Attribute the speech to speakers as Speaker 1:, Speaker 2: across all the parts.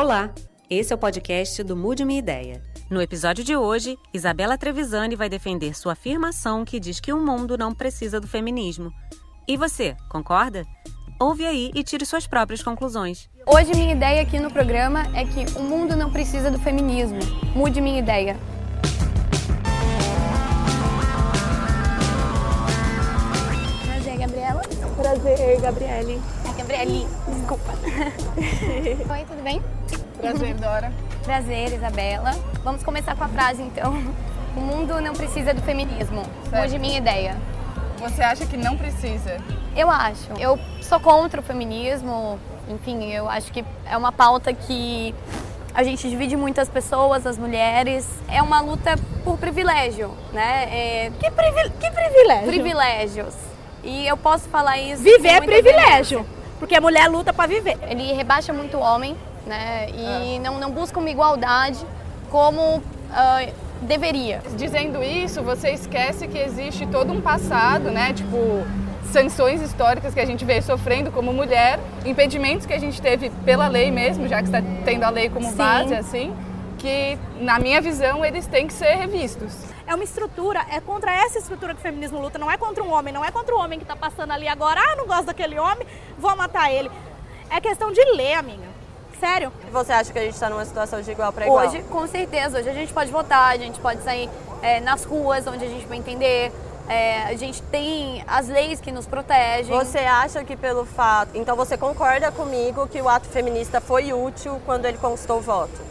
Speaker 1: Olá, esse é o podcast do Mude Minha Ideia. No episódio de hoje, Isabela Trevisani vai defender sua afirmação que diz que o mundo não precisa do feminismo. E você, concorda? Ouve aí e tire suas próprias conclusões.
Speaker 2: Hoje minha ideia aqui no programa é que o mundo não precisa do feminismo. Mude minha ideia. Prazer, Gabriela.
Speaker 3: Prazer, Gabriele.
Speaker 2: É Gabriele, desculpa. Oi, tudo bem?
Speaker 3: Prazer, Dora.
Speaker 2: Prazer, Isabela. Vamos começar com a frase então. O mundo não precisa do feminismo.
Speaker 3: Certo.
Speaker 2: Mude minha ideia.
Speaker 3: Você acha que não precisa?
Speaker 2: Eu acho. Eu sou contra o feminismo. Enfim, eu acho que é uma pauta que a gente divide muito as pessoas, as mulheres. É uma luta por privilégio, né? É,
Speaker 4: Que, privil... que privilégio.
Speaker 2: privilégios. E eu posso falar isso.
Speaker 4: Viver é privilégio. Porque a mulher luta pra viver.
Speaker 2: Ele rebaixa muito o homem, né? E não, não busca uma igualdade como ah, deveria.
Speaker 3: Dizendo isso, você esquece que existe todo um passado, né? Tipo, sanções históricas que a gente veio sofrendo como mulher, impedimentos que a gente teve pela lei mesmo, já que está tendo a lei como
Speaker 2: Sim.
Speaker 3: base, assim, que, na minha visão, eles têm que ser revistos.
Speaker 4: É uma estrutura, é contra essa estrutura que o feminismo luta, não é contra um homem, não é contra o homem que tá passando ali agora, ah, não gosto daquele homem, vou matar ele. É questão de ler, amiga. Sério.
Speaker 5: Você acha que a gente está numa situação de igual para igual?
Speaker 2: Hoje, com certeza, hoje a gente pode votar, a gente pode sair é, nas ruas onde a gente vai entender. é, a gente tem as leis que nos protegem.
Speaker 5: Você acha que pelo fato. Então você concorda comigo que o ato feminista foi útil quando ele conquistou o voto?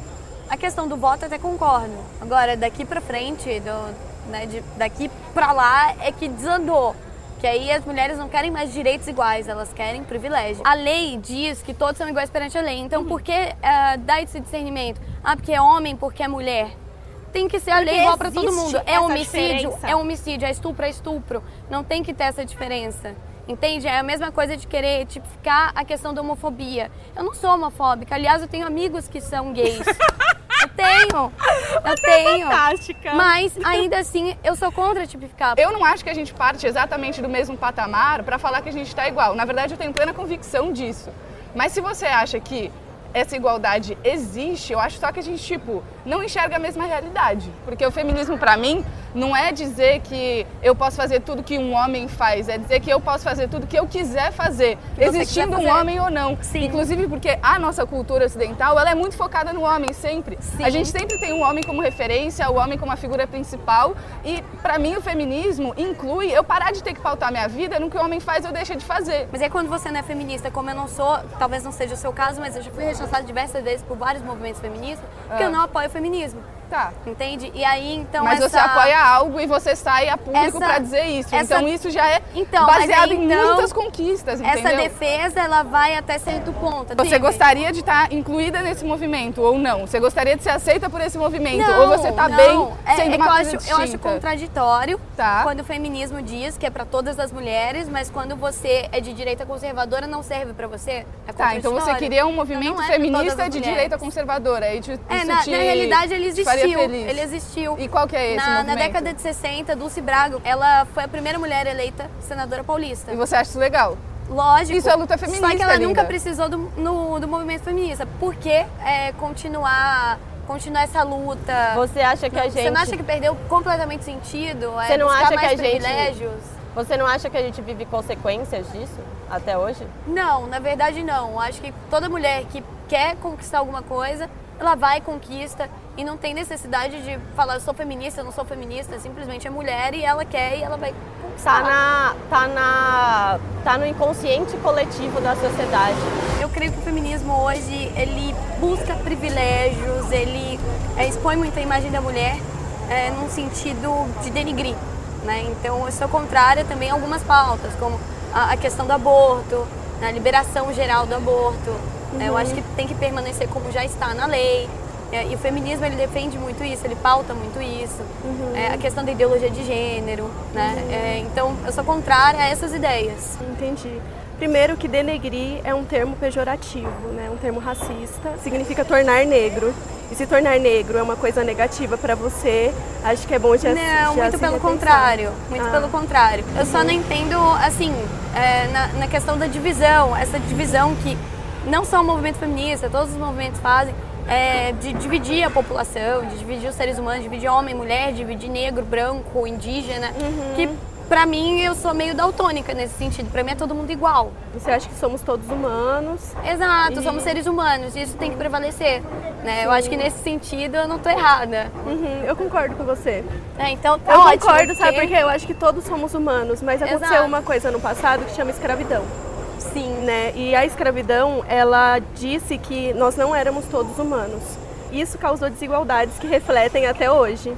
Speaker 2: A questão do voto até concordo. Agora, daqui pra frente, do, né, de- daqui pra lá é que desandou. Que aí as mulheres não querem mais direitos iguais, elas querem privilégio. A lei diz que todos são iguais perante a lei. Então, por que eh, dá esse discernimento? Ah, porque é homem, porque é mulher. Tem que ser a lei
Speaker 4: Porque
Speaker 2: igual pra todo mundo. É homicídio,
Speaker 4: diferença.
Speaker 2: é homicídio, é estupro, é estupro. Não tem que ter essa diferença. Entende? É a mesma coisa de querer tipificar a questão da homofobia. Eu não sou homofóbica. Aliás, eu tenho amigos que são gays. Eu tenho. Eu tenho.
Speaker 4: Fantástica.
Speaker 2: Mas ainda assim, eu sou contra tipificar.
Speaker 3: Eu não acho que a gente parte exatamente do mesmo patamar para falar que a gente está igual. Na verdade, eu tenho plena convicção disso. Mas se você acha que essa igualdade existe, eu acho só que a gente, tipo, não enxerga a mesma realidade. Porque o feminismo, para mim, não é dizer que eu posso fazer tudo que um homem faz, é dizer que eu posso fazer tudo que eu quiser fazer,
Speaker 2: você
Speaker 3: existindo um homem ou não.
Speaker 2: Sim.
Speaker 3: Inclusive porque a nossa cultura ocidental, ela é muito focada no homem sempre.
Speaker 2: Sim.
Speaker 3: A gente sempre tem um homem como referência, o homem como a figura principal. E para mim o feminismo inclui eu parar de ter que pautar minha vida no que o homem faz ou deixa de fazer.
Speaker 2: Mas é quando você não é feminista, como eu não sou, talvez não seja o seu caso, mas eu já fui rechaçada diversas vezes por vários movimentos feministas,
Speaker 3: Ah.
Speaker 2: eu não apoio o feminismo.
Speaker 3: Tá.
Speaker 2: Entende? E aí, então.
Speaker 3: Mas
Speaker 2: essa...
Speaker 3: você apoia algo e você sai a público
Speaker 2: Essa-
Speaker 3: para dizer isso.
Speaker 2: essa-
Speaker 3: Então isso já é
Speaker 2: Então,
Speaker 3: baseado
Speaker 2: aí,
Speaker 3: em
Speaker 2: então,
Speaker 3: muitas conquistas,
Speaker 2: Essa
Speaker 3: entendeu?
Speaker 2: defesa, ela vai até certo ponto.
Speaker 3: Você
Speaker 2: entende?
Speaker 3: gostaria de estar incluída nesse movimento ou não? Você gostaria de ser aceita por esse movimento?
Speaker 2: Não,
Speaker 3: ou você tá
Speaker 2: não.
Speaker 3: bem
Speaker 2: é,
Speaker 3: sendo
Speaker 2: é
Speaker 3: uma
Speaker 2: eu
Speaker 3: coisa
Speaker 2: acho, eu acho contraditório
Speaker 3: Tá.
Speaker 2: quando o feminismo diz que é pra todas as mulheres, mas quando você é de direita conservadora não serve pra você. É
Speaker 3: Tá, então você queria um
Speaker 2: Então
Speaker 3: movimento
Speaker 2: não é
Speaker 3: feminista de
Speaker 2: mulheres.
Speaker 3: direita conservadora. E te,
Speaker 2: É,
Speaker 3: isso
Speaker 2: na,
Speaker 3: te-
Speaker 2: na realidade ele
Speaker 3: te faria
Speaker 2: existiu.
Speaker 3: feliz.
Speaker 2: Ele existiu.
Speaker 3: E qual que é esse
Speaker 2: na, na década de 60, Dulce Braga, ela foi a primeira mulher eleita senadora paulista.
Speaker 3: E você acha isso legal?
Speaker 2: Lógico.
Speaker 3: Isso é luta feminista,
Speaker 2: Só que ela
Speaker 3: linda.
Speaker 2: nunca precisou do, no- do movimento feminista. Por que é, continuar, continuar essa luta?
Speaker 5: Você acha que a gente.
Speaker 2: Você não acha que perdeu completamente sentido? É,
Speaker 5: Você não
Speaker 2: buscar
Speaker 5: acha que
Speaker 2: mais
Speaker 5: a gente-
Speaker 2: privilégios?
Speaker 5: Você não acha que a gente vive consequências disso até hoje?
Speaker 2: Não, na verdade não. Acho que toda mulher que quer conquistar alguma coisa, ela vai e conquista e não tem necessidade de falar eu sou feminista, eu não sou feminista, simplesmente é mulher e ela quer e ela vai.
Speaker 5: Tá na, tá na, tá no inconsciente coletivo da sociedade.
Speaker 2: Eu creio que o feminismo hoje ele busca privilégios, ele é, expõe muito a imagem da mulher é, num sentido de denigrir. Né? Então eu sou contrária também a algumas pautas, como a, a questão do aborto, a liberação geral do aborto. É, eu acho que tem que permanecer como já está na lei. É, e o feminismo ele defende muito isso, ele pauta muito isso. É, a questão da ideologia de gênero. Né? É, então eu sou contrária a essas ideias.
Speaker 6: Entendi. Primeiro que denegrir é um termo pejorativo, né? um termo racista, significa tornar negro. E se tornar negro é uma coisa negativa para você, acho que é bom já
Speaker 2: Não,
Speaker 6: já
Speaker 2: muito pelo
Speaker 6: repensar.
Speaker 2: contrário. Muito
Speaker 6: Ah.
Speaker 2: pelo contrário. Eu só não entendo, assim, é, na, na questão da divisão, essa divisão que não só o movimento feminista, todos os movimentos fazem, é, de dividir a população, de dividir os seres humanos, dividir homem, mulher, dividir negro, branco, indígena, que pra mim eu sou meio daltônica nesse sentido. Pra mim é todo mundo igual.
Speaker 6: Você acha que somos todos humanos?
Speaker 2: Exato,
Speaker 6: E-
Speaker 2: somos seres humanos e isso tem que prevalecer. Né? Eu acho que nesse sentido eu não tô errada.
Speaker 6: Uhum, eu concordo com você.
Speaker 2: É, então tá
Speaker 6: Eu
Speaker 2: ótimo.
Speaker 6: concordo, sabe
Speaker 2: porque-
Speaker 6: por quê? Eu acho que todos somos humanos, mas aconteceu
Speaker 2: Exato.
Speaker 6: uma coisa no passado que chama escravidão.
Speaker 2: Sim.
Speaker 6: né? E a escravidão, ela disse que nós não éramos todos humanos. Isso causou desigualdades que refletem até hoje,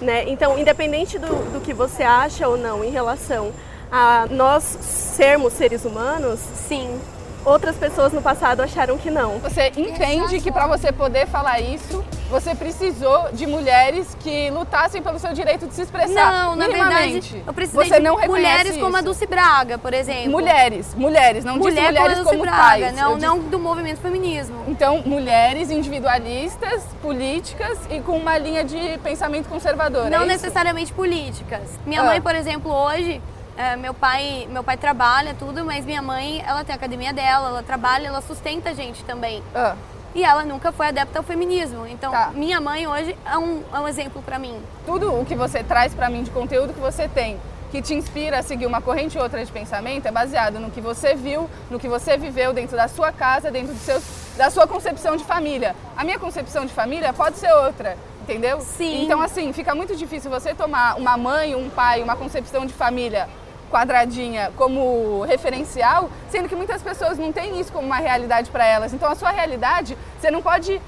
Speaker 6: né? Então, independente do, do que você acha ou não em relação a nós sermos seres humanos,
Speaker 2: Sim.
Speaker 6: Outras pessoas no passado acharam que não.
Speaker 3: Você entende que para você poder falar isso, você precisou de mulheres que lutassem pelo seu direito de se expressar.
Speaker 2: Não, na verdade, eu precisei
Speaker 3: você
Speaker 2: de
Speaker 3: não reconhece
Speaker 2: mulheres como a
Speaker 3: isso.
Speaker 2: Dulce Braga, por exemplo.
Speaker 3: Mulheres, mulheres, não
Speaker 2: Mulher
Speaker 3: disse mulheres
Speaker 2: como a Dulce
Speaker 3: como
Speaker 2: Braga,
Speaker 3: pais.
Speaker 2: não, não do movimento feminismo.
Speaker 3: Então, mulheres individualistas, políticas e com uma linha de pensamento conservador.
Speaker 2: Não
Speaker 3: é isso?
Speaker 2: necessariamente políticas. Minha
Speaker 3: Ah.
Speaker 2: mãe, por exemplo, hoje, é, meu pai, meu pai trabalha tudo, mas minha mãe, ela tem a academia dela, ela trabalha, ela sustenta a gente também.
Speaker 3: Ah,
Speaker 2: E ela nunca foi adepta ao feminismo. Então,
Speaker 3: Tá.
Speaker 2: minha mãe hoje é um, é um exemplo pra mim.
Speaker 3: tudo o que você traz para mim de conteúdo que você tem, que te inspira a seguir uma corrente ou outra de pensamento, é baseado no que você viu, no que você viveu dentro da sua casa, dentro do seu, da sua concepção de família. A minha concepção de família pode ser outra, entendeu?
Speaker 2: Sim.
Speaker 3: Então, assim, fica muito difícil você tomar uma mãe, um pai, uma concepção de família quadradinha como referencial, sendo que muitas pessoas não têm isso como uma realidade para elas. Então, a sua realidade, você não pode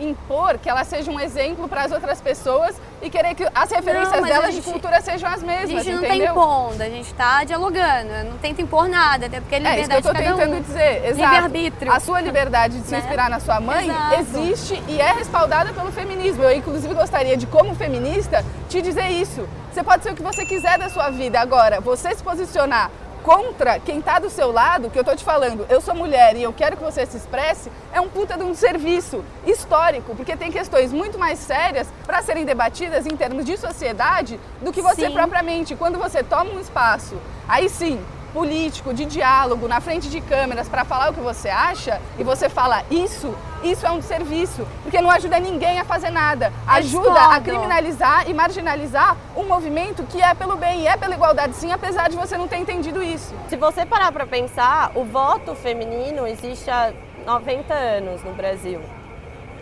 Speaker 3: impor que ela seja um exemplo para as outras pessoas e querer que as referências
Speaker 2: a
Speaker 3: delas de
Speaker 2: gente-
Speaker 3: cultura sejam as
Speaker 2: A
Speaker 3: mesmas,
Speaker 2: gente não
Speaker 3: entendeu?
Speaker 2: tá impondo, a gente tá dialogando. Eu Não tenta impor nada, até porque é
Speaker 3: É isso que
Speaker 2: liberdade
Speaker 3: eu tô
Speaker 2: de cada
Speaker 3: tentando
Speaker 2: um.
Speaker 3: dizer, exato. A sua liberdade de se
Speaker 2: Né?
Speaker 3: inspirar na sua mãe
Speaker 2: Exato.
Speaker 3: existe e é respaldada pelo feminismo. Eu, inclusive, gostaria de, como feminista, te dizer isso. Você pode ser o que você quiser da sua vida. Agora, você se posicionar contra quem está do seu lado, que eu tô te falando, eu sou mulher e eu quero que você se expresse, é um puta de um serviço histórico, porque tem questões muito mais sérias para serem debatidas em termos de sociedade do que você
Speaker 2: Sim.
Speaker 3: propriamente. Quando você toma um espaço, aí sim, político, de diálogo, na frente de câmeras para falar o que você acha e você fala isso, isso é um serviço, porque não ajuda ninguém a fazer nada. Ajuda a criminalizar e marginalizar um movimento que é pelo bem e é pela igualdade, sim, apesar de você não ter entendido isso.
Speaker 5: Se você parar para pensar, o voto feminino existe há 90 anos no Brasil,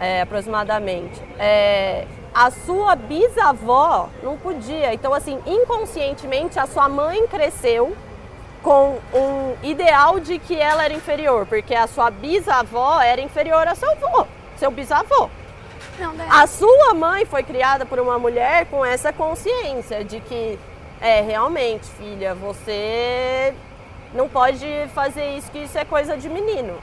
Speaker 5: é, aproximadamente. É, a sua bisavó não podia. Então, assim, inconscientemente, a sua mãe cresceu com um ideal de que ela era inferior, porque a sua bisavó era inferior a seu avô, seu bisavô.
Speaker 2: Não, né?
Speaker 5: A sua mãe foi criada por uma mulher com essa consciência de que, é, realmente, filha, você não pode fazer isso, que isso é coisa de menino.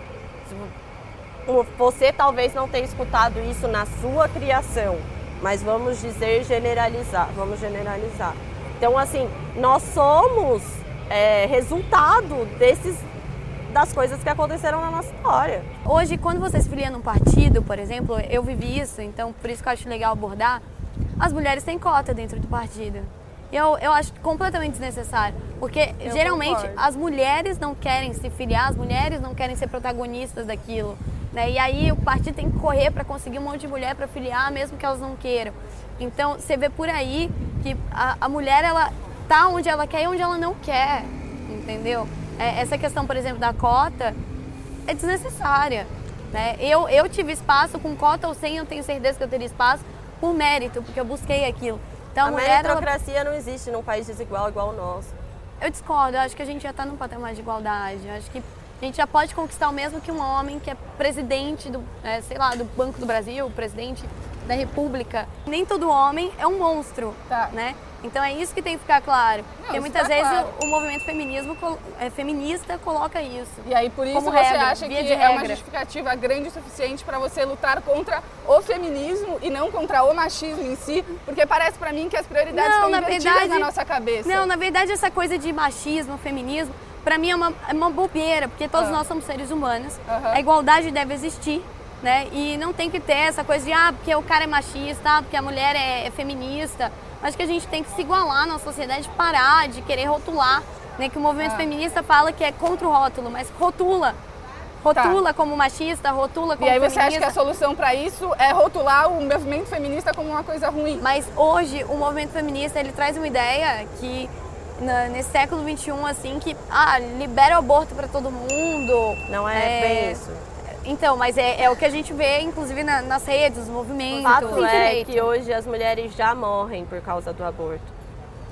Speaker 5: Você talvez não tenha escutado isso na sua criação, mas vamos dizer generalizar, vamos generalizar. Então, assim, nós somos é, resultado desses das coisas que aconteceram na nossa história.
Speaker 2: Hoje, quando você se filia num partido, por exemplo, eu vivi isso, então por isso que eu acho legal abordar, as mulheres têm cota dentro do partido. Eu, eu acho completamente desnecessário, porque
Speaker 5: Eu
Speaker 2: geralmente
Speaker 5: concordo.
Speaker 2: as mulheres não querem se filiar, as mulheres não querem ser protagonistas daquilo. Né? E aí o partido tem que correr para conseguir um monte de mulher para filiar, mesmo que elas não queiram. Então você vê por aí que a, a mulher ela tá onde ela quer e onde ela não quer, entendeu? É, essa questão, por exemplo, da cota é desnecessária. Né? Eu, eu tive espaço com cota ou sem, eu tenho certeza que eu teria espaço por mérito, porque eu busquei aquilo. Então,
Speaker 5: a
Speaker 2: mulher, ela,
Speaker 5: meritocracia não existe num país desigual igual o nosso.
Speaker 2: eu discordo, eu acho que a gente já está num patamar de igualdade. Eu acho que a gente já pode conquistar o mesmo que um homem que é presidente do, é, sei lá, do Banco do Brasil, presidente da República. Nem todo homem é um monstro,
Speaker 3: Tá.
Speaker 2: né? Então é isso que tem que ficar claro. Porque
Speaker 3: isso
Speaker 2: muitas
Speaker 3: tá
Speaker 2: vezes
Speaker 3: claro.
Speaker 2: o, o movimento feminismo, é, feminista coloca isso.
Speaker 3: E aí, por isso, você
Speaker 2: regra,
Speaker 3: acha que é uma justificativa grande o suficiente para você lutar contra o feminismo e não contra o machismo em si? Porque parece para mim que as prioridades
Speaker 2: Não,
Speaker 3: estão
Speaker 2: na
Speaker 3: invertidas
Speaker 2: verdade-
Speaker 3: na nossa cabeça.
Speaker 2: Não, na verdade essa coisa de machismo, feminismo, pra mim é uma, é uma bobeira, porque todos
Speaker 3: Ah.
Speaker 2: nós somos seres humanos.
Speaker 3: Aham.
Speaker 2: A igualdade deve existir, né? E não tem que ter essa coisa de, ah, porque o cara é machista, ah, porque a mulher é, é feminista. Acho que a gente tem que se igualar na sociedade, parar de querer rotular, né? Que o movimento
Speaker 3: Ah.
Speaker 2: feminista fala que é contra o rótulo, mas rotula. Rotula como machista, rotula como
Speaker 3: E aí você
Speaker 2: feminista.
Speaker 3: acha que a solução para isso é rotular o movimento feminista como uma coisa ruim?
Speaker 2: Mas hoje o movimento feminista ele traz uma ideia que na- nesse século XXI assim que ah libera o aborto para todo mundo.
Speaker 5: Não é, bem isso.
Speaker 2: Então, mas é, é o que a gente vê inclusive na- nas redes, os movimentos.
Speaker 5: O fato
Speaker 2: Tem
Speaker 5: é que hoje as mulheres já morrem por causa do aborto.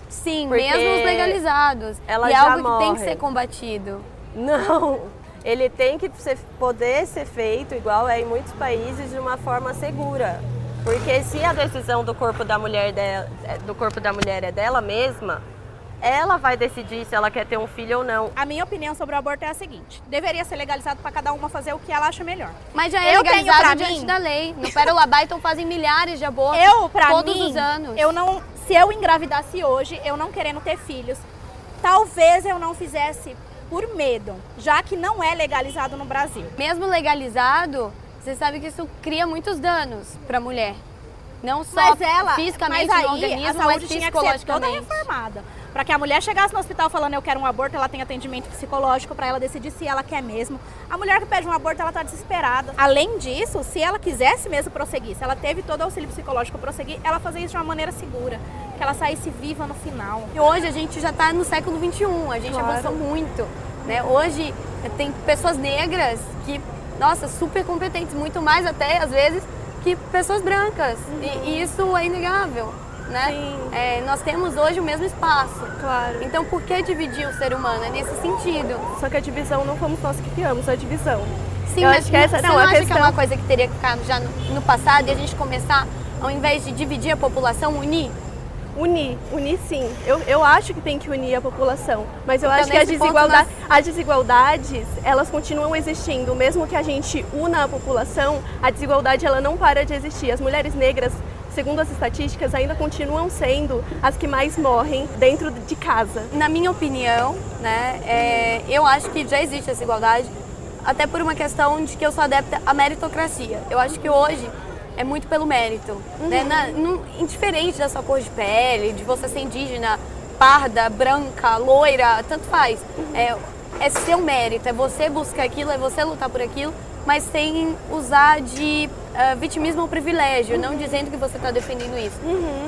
Speaker 2: sim,
Speaker 5: porque
Speaker 2: mesmo os legalizados.
Speaker 5: elas
Speaker 2: e é algo que tem que ser combatido.
Speaker 5: Não, ele tem que ser- poder ser feito igual é em muitos países de uma forma segura. Porque se a decisão do corpo da mulher dela- do corpo da mulher é dela mesma, ela vai decidir se ela quer ter um filho ou não.
Speaker 4: A minha opinião sobre o aborto é a seguinte: deveria ser legalizado para cada uma fazer o que ela acha melhor.
Speaker 2: Mas já é
Speaker 4: Eu tenho
Speaker 2: legalizado
Speaker 4: pra
Speaker 2: diante
Speaker 4: mim-
Speaker 2: da lei. No Pérola Byton fazem milhares de abortos
Speaker 4: Eu, pra
Speaker 2: todos
Speaker 4: mim,
Speaker 2: os anos.
Speaker 4: eu não, se eu engravidasse hoje, eu não querendo ter filhos, talvez eu não fizesse por medo, já que não é legalizado no Brasil.
Speaker 2: Mesmo legalizado, você sabe que isso cria muitos danos para a mulher. Não só
Speaker 4: Mas ela,
Speaker 2: fisicamente
Speaker 4: mas aí
Speaker 2: no
Speaker 4: a
Speaker 2: organismo,
Speaker 4: saúde
Speaker 2: mas
Speaker 4: tinha que ser toda reformada. Para que a mulher chegasse no hospital falando eu quero um aborto, ela tem atendimento psicológico para ela decidir se ela quer mesmo. A mulher que pede um aborto, ela tá desesperada. Além disso, se ela quisesse mesmo prosseguir, se ela teve todo o auxílio psicológico prosseguir, ela fazia isso de uma maneira segura, que ela saísse viva no final.
Speaker 2: E hoje a gente já está no século XXI, a gente
Speaker 4: Claro.
Speaker 2: avançou muito. Né? Hoje tem pessoas negras que, nossa, super competentes, muito mais até às vezes que pessoas brancas. E, e isso é inegável. Né? É, nós temos hoje o mesmo espaço.
Speaker 6: Claro.
Speaker 2: Então por que dividir o ser humano? É nesse sentido.
Speaker 6: Só que a divisão não fomos nós que criamos, a divisão.
Speaker 2: Sim,
Speaker 6: Eu
Speaker 2: mas
Speaker 6: acho que essa- não,
Speaker 2: não,
Speaker 6: a
Speaker 2: acha que é
Speaker 6: questão-
Speaker 2: uma coisa que teria que ficar já no, no passado e a gente começar, ao invés de dividir a população, unir?
Speaker 6: Unir, unir sim. Eu, eu acho que tem que unir a população, mas eu
Speaker 2: Então,
Speaker 6: acho que as,
Speaker 2: nesse ponto,
Speaker 6: desigualda as desigualdades, elas continuam existindo. Mesmo que a gente una a população, a desigualdade ela não para de existir. As mulheres negras, segundo as estatísticas, ainda continuam sendo as que mais morrem dentro de casa.
Speaker 2: Na minha opinião, né, é, eu acho que já existe essa igualdade, até por uma questão de que eu sou adepta à meritocracia. Eu acho que hoje é muito pelo mérito, né, na- não- indiferente da sua cor de pele, de você ser indígena, parda, branca, loira, tanto faz. É, é seu mérito, é você buscar aquilo, é você lutar por aquilo, mas sem usar de ah, vitimismo ou privilégio, não dizendo que você está defendendo isso.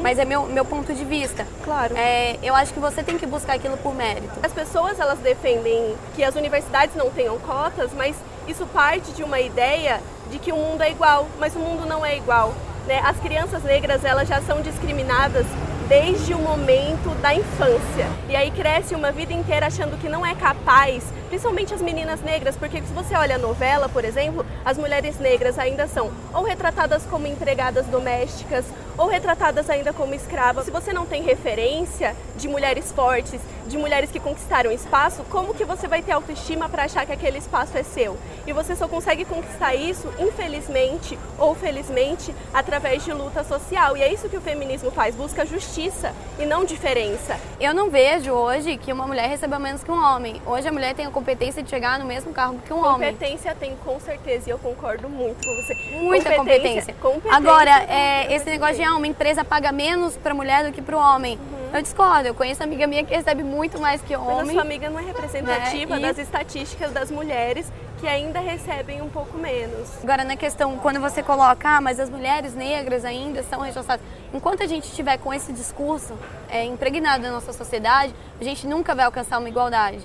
Speaker 2: Mas é meu, meu ponto de vista.
Speaker 6: Claro.
Speaker 2: É, eu acho que você tem que buscar aquilo por mérito.
Speaker 6: As pessoas elas defendem que as universidades não tenham cotas, mas isso parte de uma ideia de que o mundo é igual, mas o mundo não é igual. Né? As crianças negras elas já são discriminadas desde o momento da infância. E aí cresce uma vida inteira achando que não é capaz, principalmente as meninas negras, porque se você olha a novela, por exemplo, as mulheres negras ainda são ou retratadas como empregadas domésticas ou retratadas ainda como escravas. Se você não tem referência de mulheres fortes, de mulheres que conquistaram espaço, como que você vai ter autoestima para achar que aquele espaço é seu? E você só consegue conquistar isso, infelizmente ou felizmente, através de luta social. E é isso que o feminismo faz, busca justiça e não diferença.
Speaker 2: Eu não vejo hoje que uma mulher receba menos que um homem. Hoje a mulher tem a competência de chegar no mesmo cargo que um homem.
Speaker 6: Competência tem com certeza e eu concordo muito com você.
Speaker 2: Muita competência.
Speaker 6: competência
Speaker 2: Agora,
Speaker 6: tem,
Speaker 2: é, esse negócio de ah, uma empresa paga menos para mulher do que para o homem. Eu discordo. Eu conheço amiga minha que recebe muito mais que
Speaker 6: Uhum. Mas a
Speaker 2: homem.
Speaker 6: sua amiga não é representativa
Speaker 2: Né? E-
Speaker 6: das estatísticas das mulheres que ainda recebem um pouco menos.
Speaker 2: Agora, na questão, quando você coloca, ah, mas as mulheres negras ainda são rechaçadas. Enquanto a gente estiver com esse discurso é, impregnado na nossa sociedade, a gente nunca vai alcançar uma igualdade.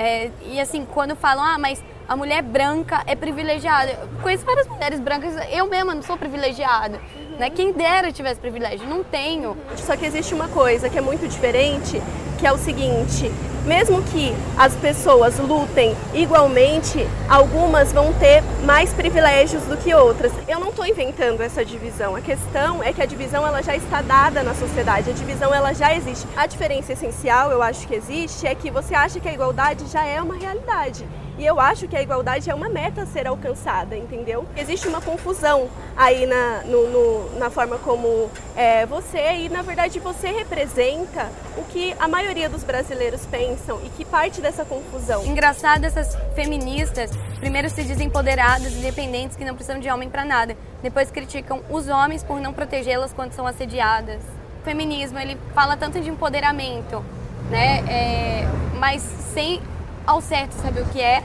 Speaker 2: É, e assim, quando falam, ah, mas a mulher branca é privilegiada. Eu conheço várias mulheres brancas, eu mesma não sou privilegiada. Né? Quem dera eu tivesse privilégio, não tenho.
Speaker 6: Só que existe uma coisa que é muito diferente, que é o seguinte: mesmo que as pessoas lutem igualmente, algumas vão ter mais privilégios do que outras. Eu não estou inventando essa divisão. A questão é que a divisão ela já está dada na sociedade. A divisão ela já existe. A diferença essencial, eu acho que existe, é que você acha que a igualdade já é uma realidade. E eu acho que a igualdade é uma meta a ser alcançada, entendeu? Existe uma confusão aí na, no- no- na forma como é, você, e na verdade você representa o que a maioria dos brasileiros pensam e que parte dessa confusão.
Speaker 2: Engraçado essas feministas, primeiro se dizem empoderadas, independentes, que não precisam de homem pra nada. Depois criticam os homens por não protegê-las quando são assediadas. O feminismo, ele fala tanto de empoderamento, né? É, mas sem ao certo saber o que é.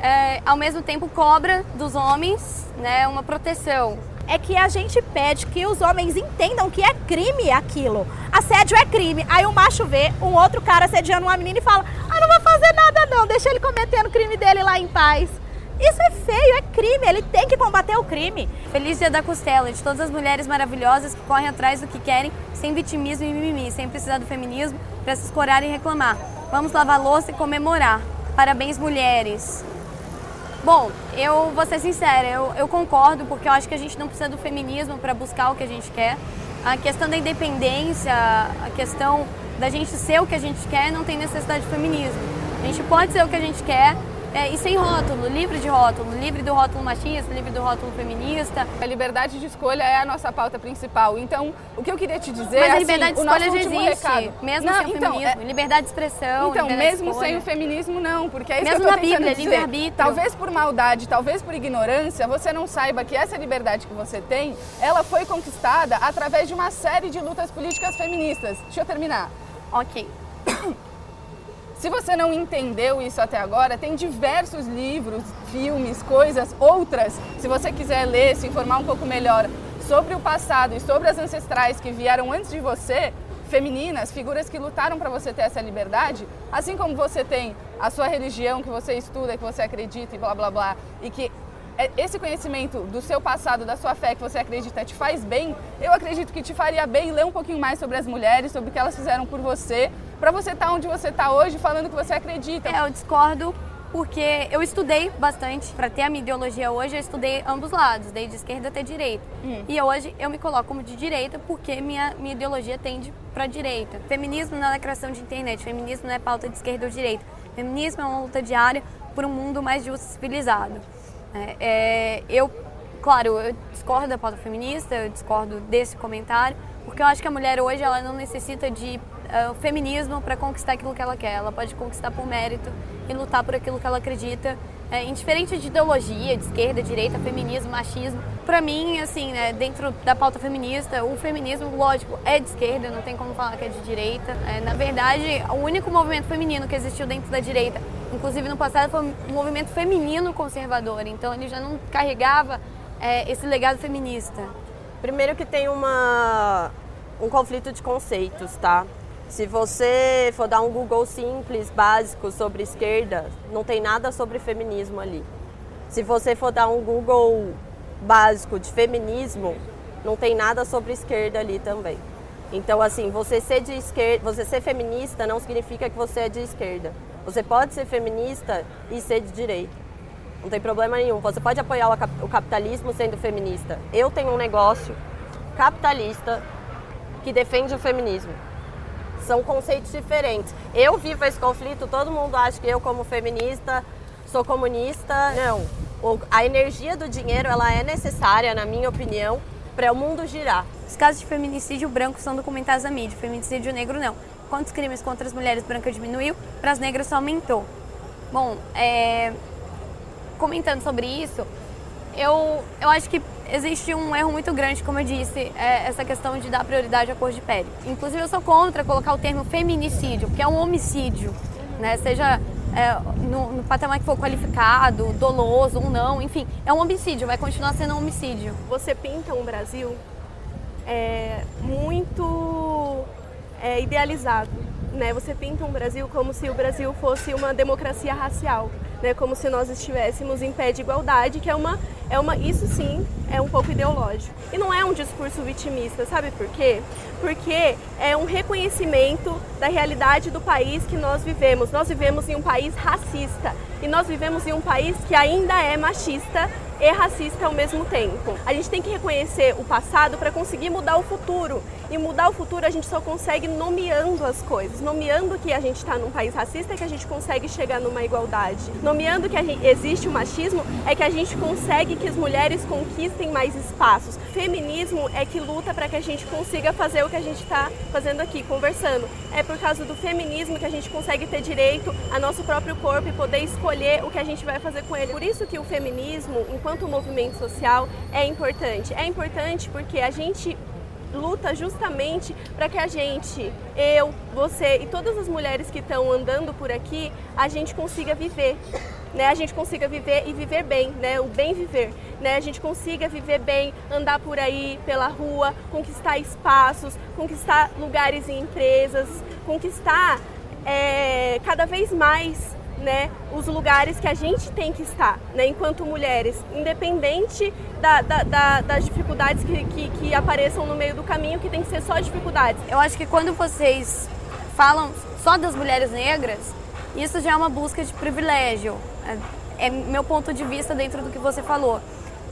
Speaker 2: é, ao mesmo tempo cobra dos homens né, uma proteção.
Speaker 4: É que a gente pede que os homens entendam que é crime aquilo. Assédio é crime. Aí o macho vê um outro cara assediando uma menina e fala: Ah, não vou fazer nada não, deixa ele cometendo o crime dele lá em paz. Isso é feio, é crime, ele tem que combater o crime.
Speaker 2: Feliz Dia da Costela, de todas as mulheres maravilhosas que correm atrás do que querem, sem vitimismo e mimimi, sem precisar do feminismo para se escorar e reclamar. Vamos lavar louça e comemorar. Parabéns, mulheres. Bom, eu vou ser sincera, eu, eu concordo, porque eu acho que a gente não precisa do feminismo para buscar o que a gente quer. A questão da independência, a questão da gente ser o que a gente quer, não tem necessidade de feminismo. A gente pode ser o que a gente quer é, e sem rótulo, livre de rótulo, livre do rótulo machista, livre do rótulo feminista.
Speaker 3: A liberdade de escolha é a nossa pauta principal. Então, o que eu queria te dizer
Speaker 2: Mas
Speaker 3: é
Speaker 2: a liberdade
Speaker 3: assim,
Speaker 2: de escolha já
Speaker 3: existe,
Speaker 2: recado. mesmo
Speaker 3: não,
Speaker 2: sem o
Speaker 3: então,
Speaker 2: feminismo.
Speaker 3: É...
Speaker 2: Liberdade de expressão,
Speaker 3: Então,
Speaker 2: mesmo
Speaker 3: sem o feminismo, não, porque é isso
Speaker 2: mesmo
Speaker 3: que eu tô
Speaker 2: na Bíblia, livre-arbítrio.
Speaker 3: Talvez por maldade, talvez por ignorância, você não saiba que essa liberdade que você tem, ela foi conquistada através de uma série de lutas políticas feministas. Deixa eu terminar.
Speaker 2: Ok.
Speaker 3: Se você não entendeu isso até agora, tem diversos livros, filmes, coisas, outras. Se você quiser ler, se informar um pouco melhor sobre o passado e sobre as ancestrais que vieram antes de você, femininas, figuras que lutaram para você ter essa liberdade, assim como você tem a sua religião que você estuda, que você acredita e blá blá blá, e que esse conhecimento do seu passado, da sua fé que você acredita te faz bem, eu acredito que te faria bem ler um pouquinho mais sobre as mulheres, sobre o que elas fizeram por você, para você estar tá onde você está hoje falando que você acredita.
Speaker 2: É, eu discordo porque eu estudei bastante para ter a minha ideologia hoje, eu estudei ambos lados, desde esquerda até direita. Hum. E hoje eu me coloco como de direita porque minha, minha ideologia tende para direita. Feminismo não é criação de internet, feminismo não é pauta de esquerda ou direita. Feminismo é uma luta diária por um mundo mais justo e civilizado. É, é, eu, claro, eu discordo da pauta feminista, eu discordo desse comentário, porque eu acho que a mulher hoje ela não necessita de uh, feminismo para conquistar aquilo que ela quer. Ela pode conquistar por mérito e lutar por aquilo que ela acredita, é, indiferente de ideologia, de esquerda, direita, feminismo, machismo. Para mim, assim, né, dentro da pauta feminista, o feminismo, lógico, é de esquerda, não tem como falar que é de direita. É, na verdade, o único movimento feminino que existiu dentro da direita, inclusive no passado, foi um movimento feminino conservador. Então, ele já não carregava é, esse legado feminista.
Speaker 5: Primeiro que tem uma, um conflito de conceitos, tá? Se você for dar um Google simples, básico sobre esquerda, não tem nada sobre feminismo ali. Se você for dar um Google básico de feminismo, não tem nada sobre esquerda ali também. Então, assim, você ser de esquerda, você ser feminista não significa que você é de esquerda. Você pode ser feminista e ser de direita. Não tem problema nenhum. Você pode apoiar o capitalismo sendo feminista. Eu tenho um negócio capitalista que defende o feminismo são conceitos diferentes. Eu vivo esse conflito, todo mundo acha que eu como feminista sou comunista. Não. A energia do dinheiro ela é necessária, na minha opinião, para o mundo girar.
Speaker 2: Os casos de feminicídio branco são documentados na mídia, feminicídio negro não. Quantos crimes contra as mulheres brancas diminuiu, para as negras só aumentou. Bom, é... comentando sobre isso, eu, eu acho que existe um erro muito grande, como eu disse, é essa questão de dar prioridade à cor de pele. Inclusive, eu sou contra colocar o termo feminicídio, porque é um homicídio, né? Seja é, no, no, patamar que for qualificado, doloso ou não, enfim, é um homicídio, vai continuar sendo um homicídio.
Speaker 6: Você pinta um Brasil é, muito é, idealizado, né? Você pinta um Brasil como se o Brasil fosse uma democracia racial né, como se nós estivéssemos em pé de igualdade, que é uma, é uma, isso sim é um pouco ideológico. E não é um discurso vitimista, sabe por quê? Porque é um reconhecimento da realidade do país que nós vivemos. Nós vivemos em um país racista e nós vivemos em um país que ainda é machista e racista ao mesmo tempo. A gente tem que reconhecer o passado para conseguir mudar o futuro. E mudar o futuro a gente só consegue nomeando as coisas. Nomeando que a gente está num país racista é que a gente consegue chegar numa igualdade. Nomeando que gente, existe o machismo é que a gente consegue que as mulheres conquistem mais espaços. Feminismo é que luta para que a gente consiga fazer o que a gente está fazendo aqui, conversando. É por causa do feminismo que a gente consegue ter direito a nosso próprio corpo e poder escolher o que a gente vai fazer com ele. Por isso que o feminismo, enquanto movimento social, é importante. É importante porque a gente luta justamente para que a gente, eu, você e todas as mulheres que estão andando por aqui, a gente consiga viver né, a gente consiga viver e viver bem, né, o bem viver, né, a gente consiga viver bem, andar por aí pela rua, conquistar espaços, conquistar lugares em empresas, conquistar é, cada vez mais né, os lugares que a gente tem que estar, né, enquanto mulheres, independente da, da, da, das dificuldades que, que, que, apareçam no meio do caminho, que tem que ser só dificuldades.
Speaker 2: Eu acho que quando vocês falam só das mulheres negras, isso já é uma busca de privilégio. É, é meu ponto de vista dentro do que você falou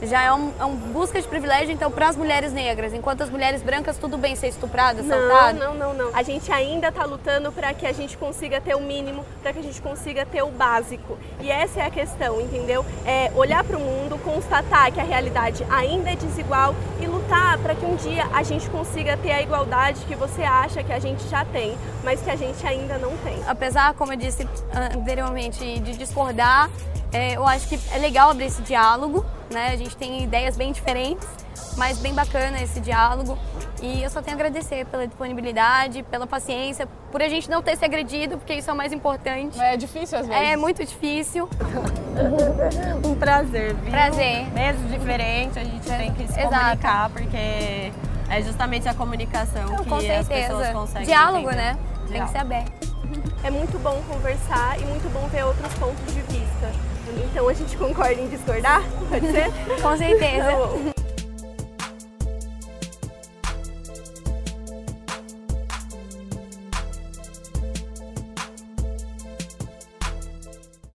Speaker 2: já é um, é um busca de privilégio, então, para as mulheres negras. Enquanto as mulheres brancas, tudo bem ser estuprada,
Speaker 6: assaltada? Não, não, não, não. A gente ainda está lutando para que a gente consiga ter o mínimo, para que a gente consiga ter o básico. E essa é a questão, entendeu? É olhar para o mundo, constatar que a realidade ainda é desigual e lutar para que um dia a gente consiga ter a igualdade que você acha que a gente já tem, mas que a gente ainda não tem.
Speaker 2: Apesar, como eu disse anteriormente, de discordar, é, eu acho que é legal abrir esse diálogo, né? A gente tem ideias bem diferentes, mas bem bacana esse diálogo. E eu só tenho a agradecer pela disponibilidade, pela paciência, por a gente não ter se agredido, porque isso é o mais importante.
Speaker 3: É difícil às vezes.
Speaker 2: É muito difícil.
Speaker 5: um prazer, viu?
Speaker 2: Prazer.
Speaker 5: Mesmo diferente, a gente é, tem que se exato. comunicar, porque é justamente a comunicação não, que as pessoas conseguem
Speaker 2: Diálogo,
Speaker 5: entender.
Speaker 2: né? Diálogo. Tem que ser aberto.
Speaker 6: É muito bom conversar e muito bom ver outros pontos de vista. Então a gente concorda em discordar? Pode ser?
Speaker 2: Com certeza.
Speaker 6: Tá